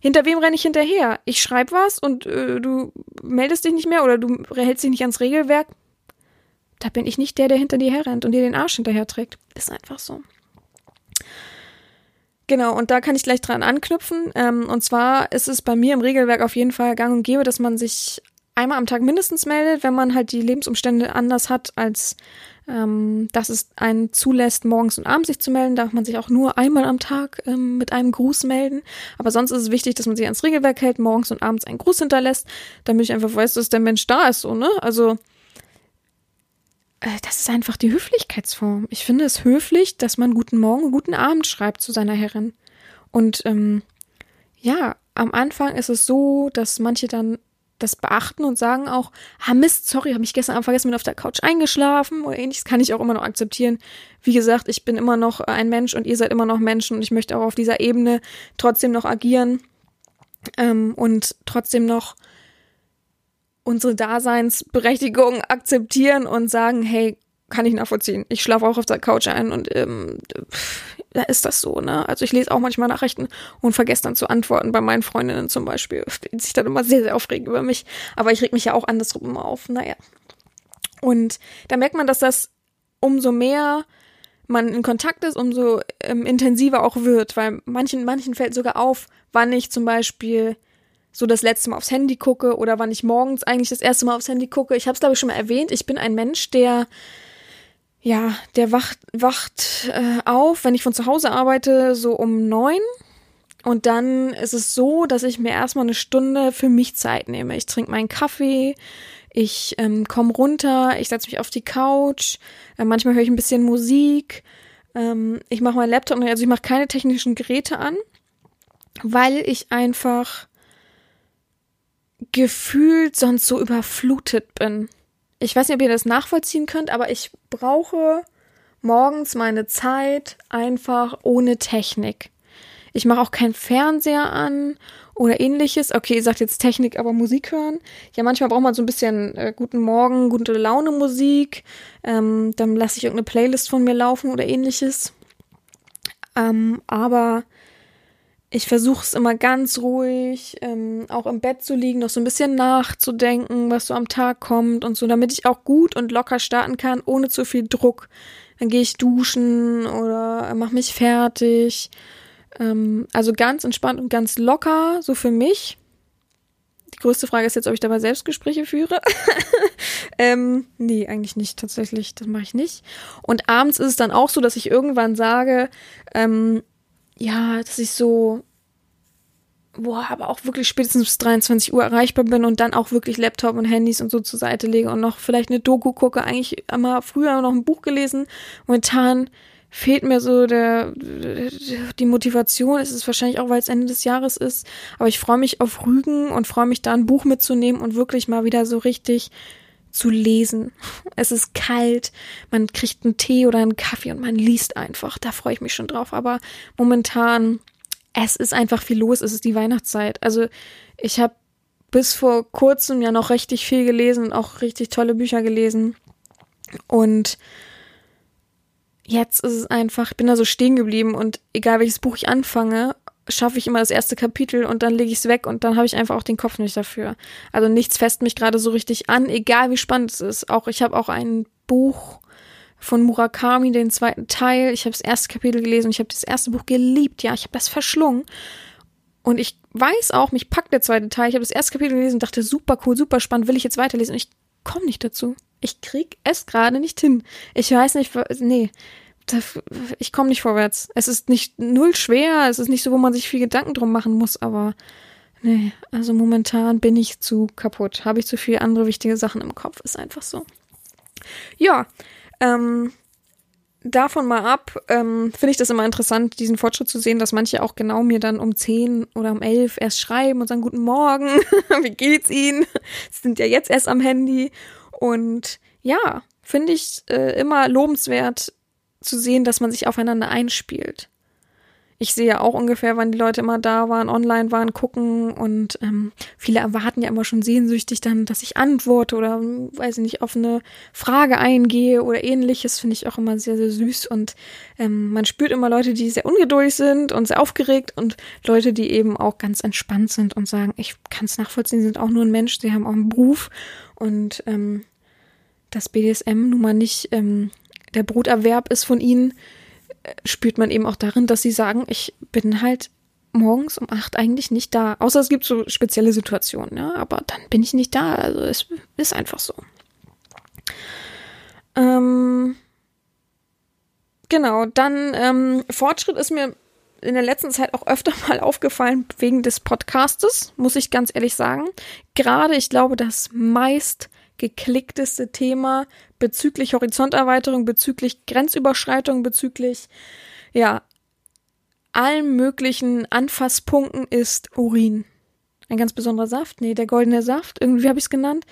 Speaker 1: Hinter wem renne ich hinterher? Ich schreibe was und äh, du meldest dich nicht mehr oder du hältst dich nicht ans Regelwerk. Da bin ich nicht der, der hinter dir herrennt und dir den Arsch hinterher trägt. Ist einfach so. Genau, und da kann ich gleich dran anknüpfen. Ähm, und zwar ist es bei mir im Regelwerk auf jeden Fall gang und gäbe, dass man sich einmal am Tag mindestens meldet, wenn man halt die Lebensumstände anders hat, als ähm, dass es einen zulässt, morgens und abends sich zu melden. Darf man sich auch nur einmal am Tag ähm, mit einem Gruß melden. Aber sonst ist es wichtig, dass man sich ans Regelwerk hält, morgens und abends einen Gruß hinterlässt, damit ich einfach weiß, dass der Mensch da ist, so, ne? Also das ist einfach die Höflichkeitsform. Ich finde es höflich, dass man guten Morgen guten Abend schreibt zu seiner Herrin. Und ähm, ja, am Anfang ist es so, dass manche dann das beachten und sagen auch, ah Mist, sorry, habe ich gestern Abend vergessen, bin auf der Couch eingeschlafen oder ähnliches, kann ich auch immer noch akzeptieren. Wie gesagt, ich bin immer noch ein Mensch und ihr seid immer noch Menschen und ich möchte auch auf dieser Ebene trotzdem noch agieren ähm, und trotzdem noch unsere Daseinsberechtigung akzeptieren und sagen, hey, kann ich nachvollziehen. Ich schlafe auch auf der Couch ein und ähm, da ist das so, ne? Also ich lese auch manchmal Nachrichten und vergesse dann zu antworten bei meinen Freundinnen zum Beispiel, die sich dann immer sehr, sehr aufregen über mich. Aber ich reg mich ja auch andersrum immer auf. Naja. Und da merkt man, dass das umso mehr man in Kontakt ist, umso ähm, intensiver auch wird, weil manchen, manchen fällt sogar auf, wann ich zum Beispiel so das letzte Mal aufs Handy gucke oder wann ich morgens eigentlich das erste Mal aufs Handy gucke. Ich habe es glaube ich schon mal erwähnt. Ich bin ein Mensch, der ja, der wacht, wacht äh, auf, wenn ich von zu Hause arbeite, so um neun. Und dann ist es so, dass ich mir erstmal eine Stunde für mich Zeit nehme. Ich trinke meinen Kaffee, ich ähm, komme runter, ich setze mich auf die Couch, äh, manchmal höre ich ein bisschen Musik, ähm, ich mache meinen Laptop, also ich mache keine technischen Geräte an, weil ich einfach gefühlt sonst so überflutet bin. Ich weiß nicht, ob ihr das nachvollziehen könnt, aber ich brauche morgens meine Zeit einfach ohne Technik. Ich mache auch keinen Fernseher an oder ähnliches. Okay, ihr sagt jetzt Technik, aber Musik hören. Ja, manchmal braucht man so ein bisschen äh, guten Morgen, gute Laune Musik. Ähm, dann lasse ich irgendeine Playlist von mir laufen oder ähnliches. Ähm, aber ich versuche es immer ganz ruhig, ähm, auch im Bett zu liegen, noch so ein bisschen nachzudenken, was so am Tag kommt und so, damit ich auch gut und locker starten kann, ohne zu viel Druck. Dann gehe ich duschen oder mache mich fertig. Ähm, also ganz entspannt und ganz locker, so für mich. Die größte Frage ist jetzt, ob ich dabei Selbstgespräche führe. ähm, nee, eigentlich nicht, tatsächlich. Das mache ich nicht. Und abends ist es dann auch so, dass ich irgendwann sage, ähm, ja, dass ich so, boah, aber auch wirklich spätestens bis 23 Uhr erreichbar bin und dann auch wirklich Laptop und Handys und so zur Seite lege und noch vielleicht eine Doku gucke. Eigentlich immer früher noch ein Buch gelesen. Momentan fehlt mir so der, die Motivation. Es ist wahrscheinlich auch, weil es Ende des Jahres ist. Aber ich freue mich auf Rügen und freue mich da ein Buch mitzunehmen und wirklich mal wieder so richtig zu lesen. Es ist kalt, man kriegt einen Tee oder einen Kaffee und man liest einfach. Da freue ich mich schon drauf. Aber momentan, es ist einfach viel los. Es ist die Weihnachtszeit. Also ich habe bis vor kurzem ja noch richtig viel gelesen und auch richtig tolle Bücher gelesen. Und jetzt ist es einfach, ich bin da so stehen geblieben und egal welches Buch ich anfange, schaffe ich immer das erste Kapitel und dann lege ich es weg und dann habe ich einfach auch den Kopf nicht dafür. Also nichts fest mich gerade so richtig an, egal wie spannend es ist. Auch ich habe auch ein Buch von Murakami, den zweiten Teil. Ich habe das erste Kapitel gelesen und ich habe das erste Buch geliebt. Ja, ich habe das verschlungen. Und ich weiß auch, mich packt der zweite Teil. Ich habe das erste Kapitel gelesen und dachte, super cool, super spannend, will ich jetzt weiterlesen. Und ich komme nicht dazu. Ich krieg es gerade nicht hin. Ich weiß nicht, nee, ich komme nicht vorwärts. Es ist nicht null schwer, es ist nicht so, wo man sich viel Gedanken drum machen muss, aber nee, also momentan bin ich zu kaputt. Habe ich zu viele andere wichtige Sachen im Kopf, ist einfach so. Ja, ähm, davon mal ab, ähm, finde ich das immer interessant, diesen Fortschritt zu sehen, dass manche auch genau mir dann um 10 oder um 11 erst schreiben und sagen, guten Morgen, wie geht's Ihnen? Sie sind ja jetzt erst am Handy. Und ja, finde ich äh, immer lobenswert, zu sehen, dass man sich aufeinander einspielt. Ich sehe ja auch ungefähr, wann die Leute immer da waren, online waren, gucken und ähm, viele erwarten ja immer schon sehnsüchtig dann, dass ich antworte oder, weiß ich nicht, auf eine Frage eingehe oder ähnliches, finde ich auch immer sehr, sehr süß und ähm, man spürt immer Leute, die sehr ungeduldig sind und sehr aufgeregt und Leute, die eben auch ganz entspannt sind und sagen, ich kann es nachvollziehen, sie sind auch nur ein Mensch, sie haben auch einen Beruf und ähm, das BDSM nun mal nicht ähm, der Broterwerb ist von ihnen, äh, spürt man eben auch darin, dass sie sagen, ich bin halt morgens um acht eigentlich nicht da. Außer es gibt so spezielle Situationen, ja, aber dann bin ich nicht da. Also es ist einfach so. Ähm, genau, dann ähm, Fortschritt ist mir in der letzten Zeit auch öfter mal aufgefallen wegen des Podcastes, muss ich ganz ehrlich sagen. Gerade, ich glaube, das meist geklickteste Thema bezüglich Horizonterweiterung, bezüglich Grenzüberschreitung, bezüglich, ja, allen möglichen Anfasspunkten ist Urin. Ein ganz besonderer Saft. Nee, der goldene Saft. Irgendwie habe ich es genannt.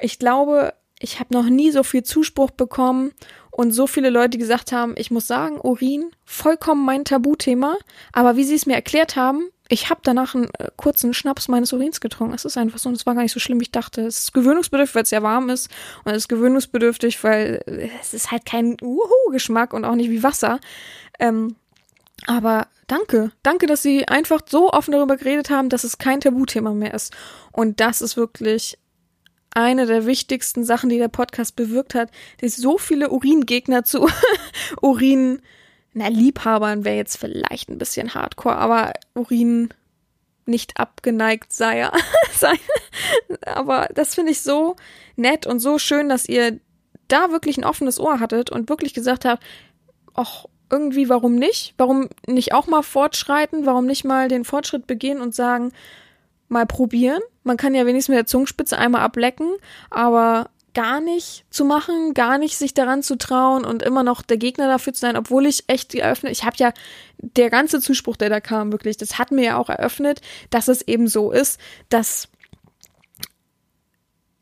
Speaker 1: Ich glaube, ich habe noch nie so viel Zuspruch bekommen und so viele Leute gesagt haben, ich muss sagen, Urin, vollkommen mein Tabuthema. Aber wie sie es mir erklärt haben, ich habe danach einen äh, kurzen Schnaps meines Urins getrunken. Es ist einfach so und es war gar nicht so schlimm, ich dachte. Es ist gewöhnungsbedürftig, weil es sehr warm ist und es ist gewöhnungsbedürftig, weil äh, es ist halt kein Uhu-Geschmack und auch nicht wie Wasser. Ähm, aber danke, danke, dass Sie einfach so offen darüber geredet haben, dass es kein Tabuthema mehr ist. Und das ist wirklich eine der wichtigsten Sachen, die der Podcast bewirkt hat, dass so viele Uringegner zu Urin na, Liebhabern wäre jetzt vielleicht ein bisschen hardcore, aber Urin nicht abgeneigt sei er. aber das finde ich so nett und so schön, dass ihr da wirklich ein offenes Ohr hattet und wirklich gesagt habt, ach, irgendwie, warum nicht? Warum nicht auch mal fortschreiten? Warum nicht mal den Fortschritt begehen und sagen, mal probieren? Man kann ja wenigstens mit der Zungenspitze einmal ablecken, aber gar nicht zu machen, gar nicht sich daran zu trauen und immer noch der Gegner dafür zu sein, obwohl ich echt eröffnet, ich habe ja der ganze Zuspruch, der da kam, wirklich, das hat mir ja auch eröffnet, dass es eben so ist, dass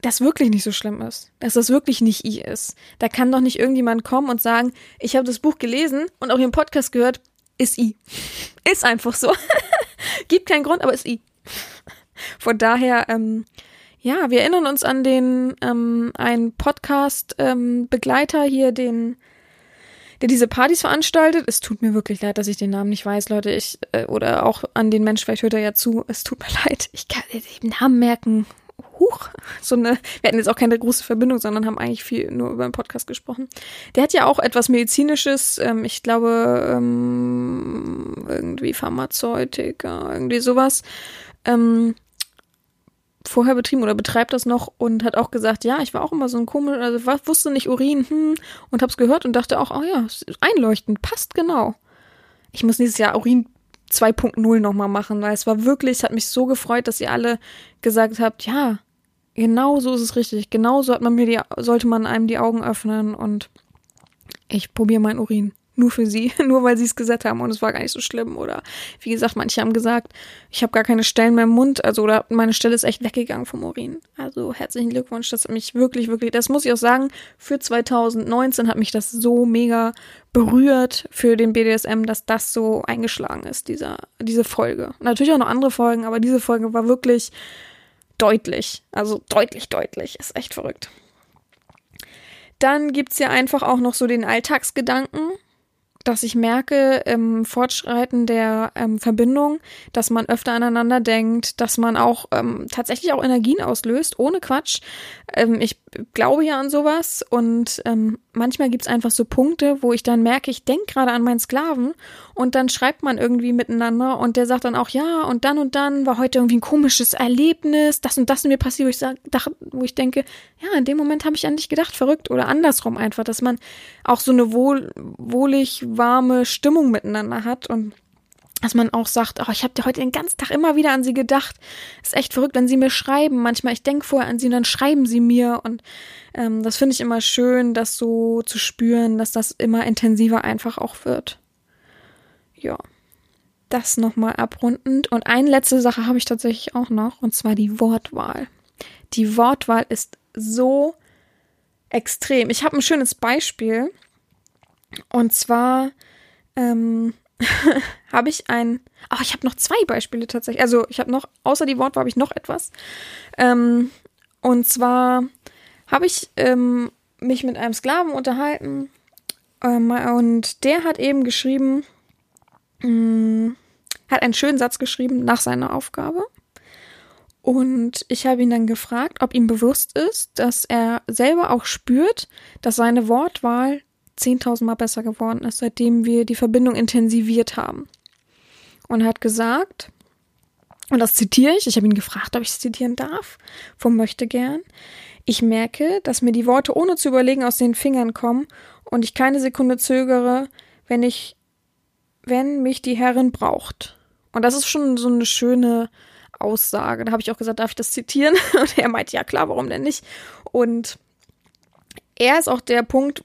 Speaker 1: das wirklich nicht so schlimm ist, dass das wirklich nicht I ist. Da kann doch nicht irgendjemand kommen und sagen, ich habe das Buch gelesen und auch im Podcast gehört, ist I. Ist einfach so. Gibt keinen Grund, aber ist I. Von daher, ähm, ja, wir erinnern uns an den ähm, einen Podcast-Begleiter ähm, hier, den der diese Partys veranstaltet. Es tut mir wirklich leid, dass ich den Namen nicht weiß, Leute. Ich äh, oder auch an den Mensch, vielleicht hört er ja zu. Es tut mir leid. Ich kann den Namen merken. Huch, so eine, wir hatten jetzt auch keine große Verbindung, sondern haben eigentlich viel nur über den Podcast gesprochen. Der hat ja auch etwas Medizinisches, ähm, ich glaube, ähm, irgendwie Pharmazeutiker, irgendwie sowas. Ähm, vorher betrieben oder betreibt das noch und hat auch gesagt, ja, ich war auch immer so ein komisch, also wusste nicht Urin, hm, und hab's gehört und dachte auch, oh ja, einleuchtend, passt genau. Ich muss dieses Jahr Urin 2.0 nochmal machen, weil es war wirklich, es hat mich so gefreut, dass ihr alle gesagt habt, ja, genau so ist es richtig, genau so hat man mir die, sollte man einem die Augen öffnen und ich probiere mein Urin nur für sie, nur weil sie es gesagt haben und es war gar nicht so schlimm. Oder wie gesagt, manche haben gesagt, ich habe gar keine Stellen mehr im Mund, also oder meine Stelle ist echt weggegangen vom Urin. Also herzlichen Glückwunsch, das hat mich wirklich, wirklich, das muss ich auch sagen, für 2019 hat mich das so mega berührt für den BDSM, dass das so eingeschlagen ist, dieser, diese Folge. Natürlich auch noch andere Folgen, aber diese Folge war wirklich deutlich. Also deutlich, deutlich. Ist echt verrückt. Dann gibt's ja einfach auch noch so den Alltagsgedanken, dass ich merke im Fortschreiten der ähm, Verbindung, dass man öfter aneinander denkt, dass man auch ähm, tatsächlich auch Energien auslöst, ohne Quatsch. Ähm, ich glaube ja an sowas und ähm, manchmal gibt's einfach so Punkte, wo ich dann merke, ich denke gerade an meinen Sklaven und dann schreibt man irgendwie miteinander und der sagt dann auch, ja, und dann und dann war heute irgendwie ein komisches Erlebnis, das und das mir passiert, wo ich, sag, wo ich denke, ja, in dem Moment habe ich an dich gedacht, verrückt. Oder andersrum einfach, dass man auch so eine wohl, wohlig warme Stimmung miteinander hat und dass man auch sagt, oh, ich habe dir heute den ganzen Tag immer wieder an sie gedacht. Ist echt verrückt, wenn sie mir schreiben. Manchmal, ich denke vorher an sie und dann schreiben sie mir. Und ähm, das finde ich immer schön, das so zu spüren, dass das immer intensiver einfach auch wird. Ja. Das nochmal abrundend. Und eine letzte Sache habe ich tatsächlich auch noch, und zwar die Wortwahl. Die Wortwahl ist so extrem. Ich habe ein schönes Beispiel. Und zwar ähm, habe ich ein. Ach, ich habe noch zwei Beispiele tatsächlich. Also ich habe noch, außer die Wortwahl habe ich noch etwas. Ähm, und zwar habe ich ähm, mich mit einem Sklaven unterhalten ähm, und der hat eben geschrieben, mh, mm, hat einen schönen Satz geschrieben nach seiner Aufgabe. Und ich habe ihn dann gefragt, ob ihm bewusst ist, dass er selber auch spürt, dass seine Wortwahl 10.000 Mal besser geworden ist, seitdem wir die Verbindung intensiviert haben. Und er hat gesagt, und das zitiere ich, ich habe ihn gefragt, ob ich es zitieren darf, vom möchte gern. Ich merke, dass mir die Worte ohne zu überlegen aus den Fingern kommen und ich keine Sekunde zögere, wenn ich, wenn mich die Herrin braucht. Und das ist schon so eine schöne Aussage. Da habe ich auch gesagt, darf ich das zitieren? Und er meint, ja klar, warum denn nicht? Und er ist auch der Punkt,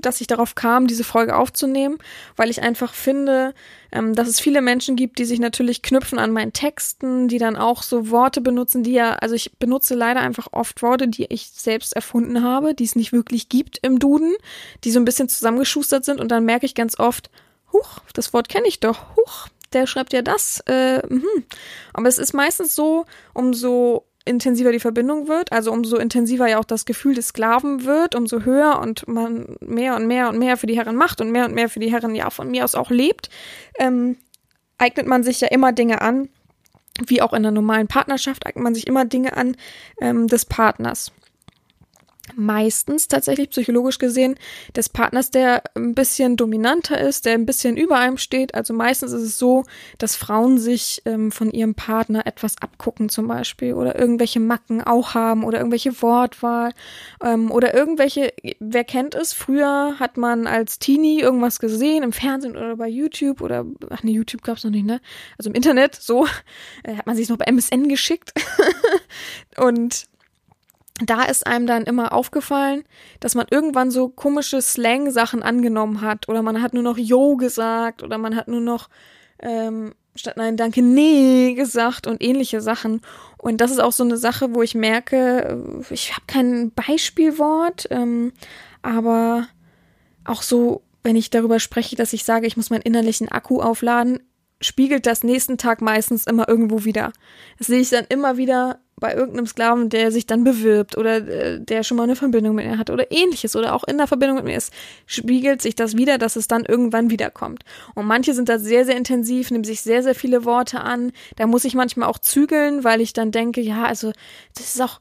Speaker 1: dass ich darauf kam, diese Folge aufzunehmen, weil ich einfach finde, ähm, dass es viele Menschen gibt, die sich natürlich knüpfen an meinen Texten, die dann auch so Worte benutzen, die ja, also ich benutze leider einfach oft Worte, die ich selbst erfunden habe, die es nicht wirklich gibt im Duden, die so ein bisschen zusammengeschustert sind und dann merke ich ganz oft, huch, das Wort kenne ich doch, huch, der schreibt ja das. Äh, mh. Aber es ist meistens so, umso intensiver die Verbindung wird, also umso intensiver ja auch das Gefühl des Sklaven wird, umso höher und man mehr und mehr und mehr für die Herren macht und mehr und mehr für die Herren ja von mir aus auch lebt, ähm, eignet man sich ja immer Dinge an, wie auch in einer normalen Partnerschaft eignet man sich immer Dinge an ähm, des Partners. Meistens tatsächlich psychologisch gesehen des Partners, der ein bisschen dominanter ist, der ein bisschen über einem steht. Also meistens ist es so, dass Frauen sich ähm, von ihrem Partner etwas abgucken zum Beispiel oder irgendwelche Macken auch haben oder irgendwelche Wortwahl ähm, oder irgendwelche, wer kennt es, früher hat man als Teenie irgendwas gesehen im Fernsehen oder bei YouTube oder, ach ne, YouTube gab's noch nicht, ne? Also im Internet, so, äh, hat man sich noch bei MSN geschickt und da ist einem dann immer aufgefallen, dass man irgendwann so komische Slang-Sachen angenommen hat oder man hat nur noch Yo gesagt oder man hat nur noch ähm, statt Nein, danke, nee gesagt und ähnliche Sachen. Und das ist auch so eine Sache, wo ich merke, ich habe kein Beispielwort, ähm, aber auch so, wenn ich darüber spreche, dass ich sage, ich muss meinen innerlichen Akku aufladen, spiegelt das nächsten Tag meistens immer irgendwo wieder. Das sehe ich dann immer wieder bei irgendeinem Sklaven, der sich dann bewirbt oder äh, der schon mal eine Verbindung mit mir hat oder ähnliches oder auch in der Verbindung mit mir ist, spiegelt sich das wieder, dass es dann irgendwann wiederkommt. Und manche sind da sehr, sehr intensiv, nehmen sich sehr, sehr viele Worte an. Da muss ich manchmal auch zügeln, weil ich dann denke, ja, also das ist auch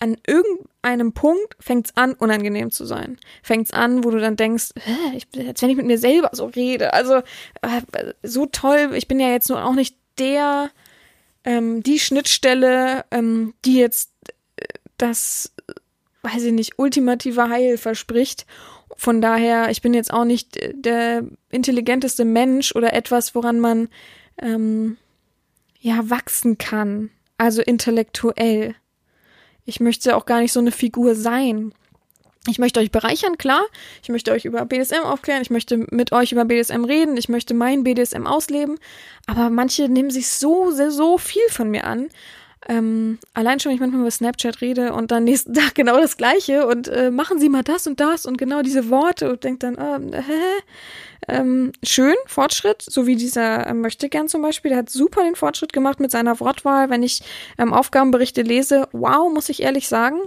Speaker 1: an irgendeinem Punkt fängt's an, unangenehm zu sein. Fängt's an, wo du dann denkst, ich, als wenn ich mit mir selber so rede. Also äh, so toll, ich bin ja jetzt nur auch nicht der ähm, die Schnittstelle, ähm, die jetzt äh, das, weiß ich nicht, ultimative Heil verspricht. Von daher, ich bin jetzt auch nicht äh, der intelligenteste Mensch oder etwas, woran man ähm, ja wachsen kann. Also intellektuell. Ich möchte auch gar nicht so eine Figur sein. Ich möchte euch bereichern, klar. Ich möchte euch über BDSM aufklären. Ich möchte mit euch über BDSM reden. Ich möchte mein BDSM ausleben. Aber manche nehmen sich so, sehr, so viel von mir an. Ähm, allein schon, wenn ich manchmal über Snapchat rede und dann nächsten Tag genau das Gleiche und äh, machen Sie mal das und das und genau diese Worte und denkt dann, äh, hä? Ähm, schön, Fortschritt, so wie dieser äh, möchte gern zum Beispiel, der hat super den Fortschritt gemacht mit seiner Wortwahl. Wenn ich ähm, Aufgabenberichte lese, wow, muss ich ehrlich sagen,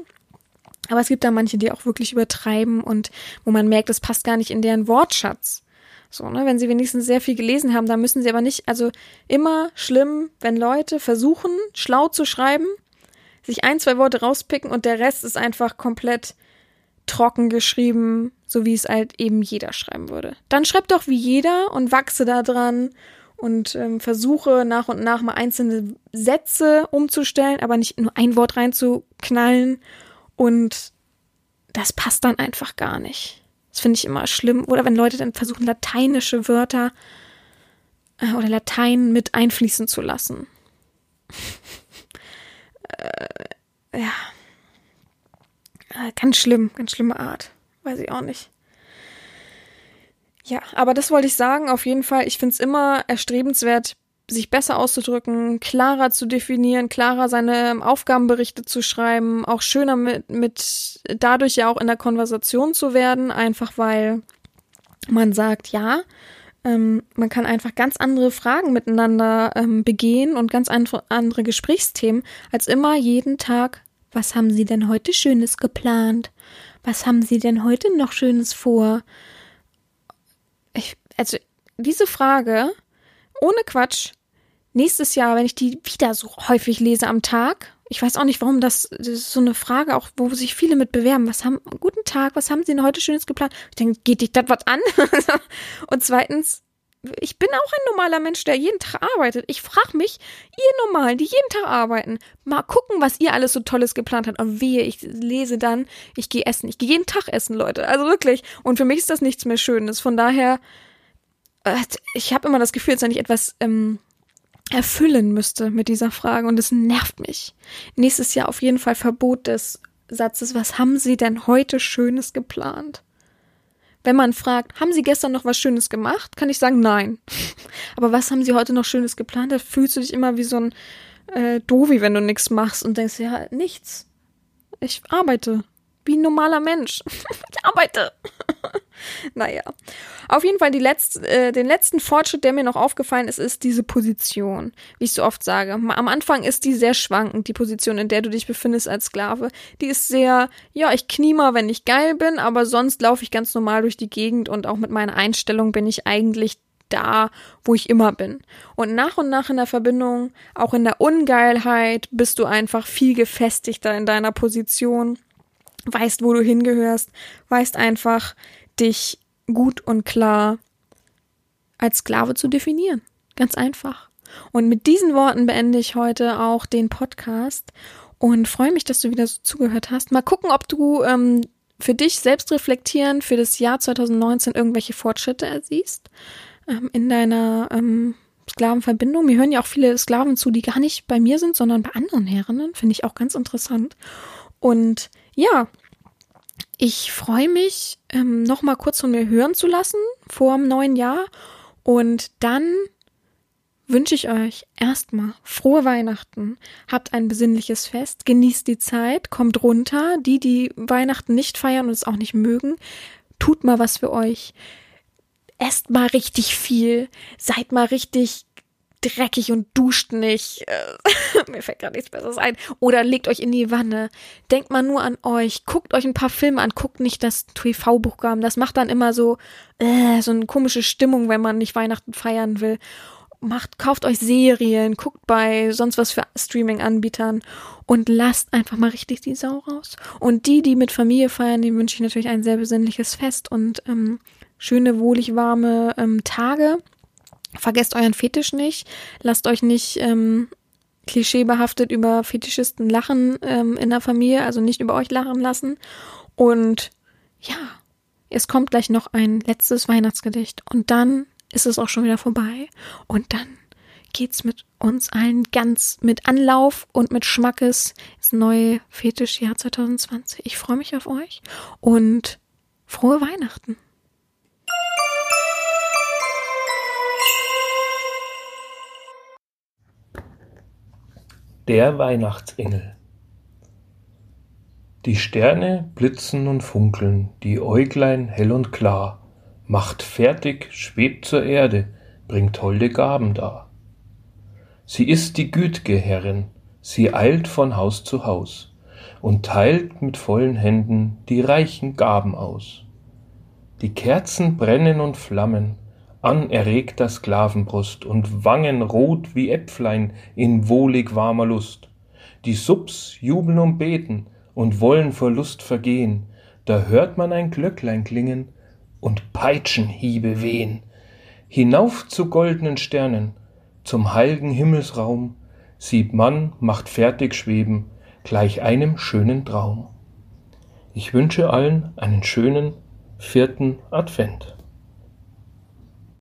Speaker 1: aber es gibt da manche, die auch wirklich übertreiben und wo man merkt, das passt gar nicht in deren Wortschatz. So, ne, wenn sie wenigstens sehr viel gelesen haben, dann müssen sie aber nicht, also immer schlimm, wenn Leute versuchen, schlau zu schreiben, sich ein, zwei Worte rauspicken und der Rest ist einfach komplett trocken geschrieben, so wie es halt eben jeder schreiben würde. Dann schreib doch wie jeder und wachse da dran und ähm, versuche nach und nach mal einzelne Sätze umzustellen, aber nicht nur ein Wort reinzuknallen und das passt dann einfach gar nicht. Das finde ich immer schlimm. Oder wenn Leute dann versuchen, lateinische Wörter äh, oder Latein mit einfließen zu lassen. äh, ja. Äh, ganz schlimm, ganz schlimme Art. Weiß ich auch nicht. Ja, aber das wollte ich sagen. Auf jeden Fall, ich finde es immer erstrebenswert, sich besser auszudrücken, klarer zu definieren, klarer seine Aufgabenberichte zu schreiben, auch schöner mit, mit dadurch ja auch in der Konversation zu werden, einfach weil man sagt, ja, ähm, man kann einfach ganz andere Fragen miteinander ähm, begehen und ganz andere, andere Gesprächsthemen als immer jeden Tag. Was haben Sie denn heute Schönes geplant? Was haben Sie denn heute noch Schönes vor? Ich, also diese Frage, ohne Quatsch, nächstes Jahr, wenn ich die wieder so häufig lese am Tag, ich weiß auch nicht, warum das, das ist so eine Frage, auch wo sich viele mit bewerben. Was haben, guten Tag, was haben Sie denn heute Schönes geplant? Ich denke, geht dich das was an? und zweitens, ich bin auch ein normaler Mensch, der jeden Tag arbeitet. Ich frage mich, ihr Normalen, die jeden Tag arbeiten, mal gucken, was ihr alles so Tolles geplant habt. Und wehe, ich lese dann, ich gehe essen. Ich gehe jeden Tag essen, Leute. Also wirklich. Und für mich ist das nichts mehr Schönes. Von daher, ich habe immer das Gefühl, als wenn ich etwas ähm, erfüllen müsste mit dieser Frage und es nervt mich. Nächstes Jahr auf jeden Fall Verbot des Satzes, was haben Sie denn heute Schönes geplant? Wenn man fragt, haben Sie gestern noch was Schönes gemacht, kann ich sagen, nein. Aber was haben Sie heute noch Schönes geplant? Da fühlst du dich immer wie so ein äh, Dovi, wenn du nichts machst und denkst, ja, nichts. Ich arbeite wie ein normaler Mensch. ich arbeite. naja. Auf jeden Fall die letzte, äh, den letzten Fortschritt, der mir noch aufgefallen ist, ist diese Position. Wie ich so oft sage. Am Anfang ist die sehr schwankend, die Position, in der du dich befindest als Sklave. Die ist sehr, ja, ich knie mal, wenn ich geil bin, aber sonst laufe ich ganz normal durch die Gegend und auch mit meiner Einstellung bin ich eigentlich da, wo ich immer bin. Und nach und nach in der Verbindung, auch in der Ungeilheit, bist du einfach viel gefestigter in deiner Position weißt, wo du hingehörst, weißt einfach, dich gut und klar als Sklave zu definieren. Ganz einfach. Und mit diesen Worten beende ich heute auch den Podcast und freue mich, dass du wieder so zugehört hast. Mal gucken, ob du ähm, für dich selbst reflektieren für das Jahr 2019 irgendwelche Fortschritte ersiehst ähm, in deiner ähm, Sklavenverbindung. Mir hören ja auch viele Sklaven zu, die gar nicht bei mir sind, sondern bei anderen Herren. Finde ich auch ganz interessant. Und ja, ich freue mich, ähm, noch mal kurz von mir hören zu lassen vor dem neuen Jahr. Und dann wünsche ich euch erstmal frohe Weihnachten. Habt ein besinnliches Fest, genießt die Zeit, kommt runter. Die, die Weihnachten nicht feiern und es auch nicht mögen, tut mal was für euch. Esst mal richtig viel, seid mal richtig dreckig und duscht nicht. Äh, mir fällt gerade nichts Besseres ein. Oder legt euch in die Wanne. Denkt mal nur an euch. Guckt euch ein paar Filme an. Guckt nicht das TV-Programm. Das macht dann immer so, äh, so eine komische Stimmung, wenn man nicht Weihnachten feiern will. Macht, kauft euch Serien, guckt bei sonst was für Streaming-Anbietern und lasst einfach mal richtig die Sau raus. Und die, die mit Familie feiern, dem wünsche ich natürlich ein sehr besinnliches Fest und ähm, schöne, wohlig warme ähm, Tage. Vergesst euren Fetisch nicht. Lasst euch nicht ähm, klischeebehaftet über Fetischisten lachen ähm, in der Familie, also nicht über euch lachen lassen. Und ja, es kommt gleich noch ein letztes Weihnachtsgedicht und dann ist es auch schon wieder vorbei. Und dann geht's mit uns allen ganz mit Anlauf und mit Schmackes ins neue Fetischjahr 2020. Ich freue mich auf euch und frohe Weihnachten.
Speaker 2: Der Weihnachtsengel Die Sterne blitzen und funkeln, die Äuglein hell und klar, macht fertig, schwebt zur Erde, bringt holde Gaben dar. Sie ist die güt'ge Herrin, sie eilt von Haus zu Haus und teilt mit vollen Händen die reichen Gaben aus. Die Kerzen brennen und flammen, an erregter Sklavenbrust und Wangen rot wie Äpflein in wohlig warmer Lust. Die Subs jubeln und beten und wollen vor Lust vergehen, da hört man ein Glöcklein klingen und Peitschenhiebe wehen. Hinauf zu goldenen Sternen, zum heilgen Himmelsraum, sieht man, macht fertig schweben, gleich einem schönen Traum. Ich wünsche allen einen schönen vierten Advent.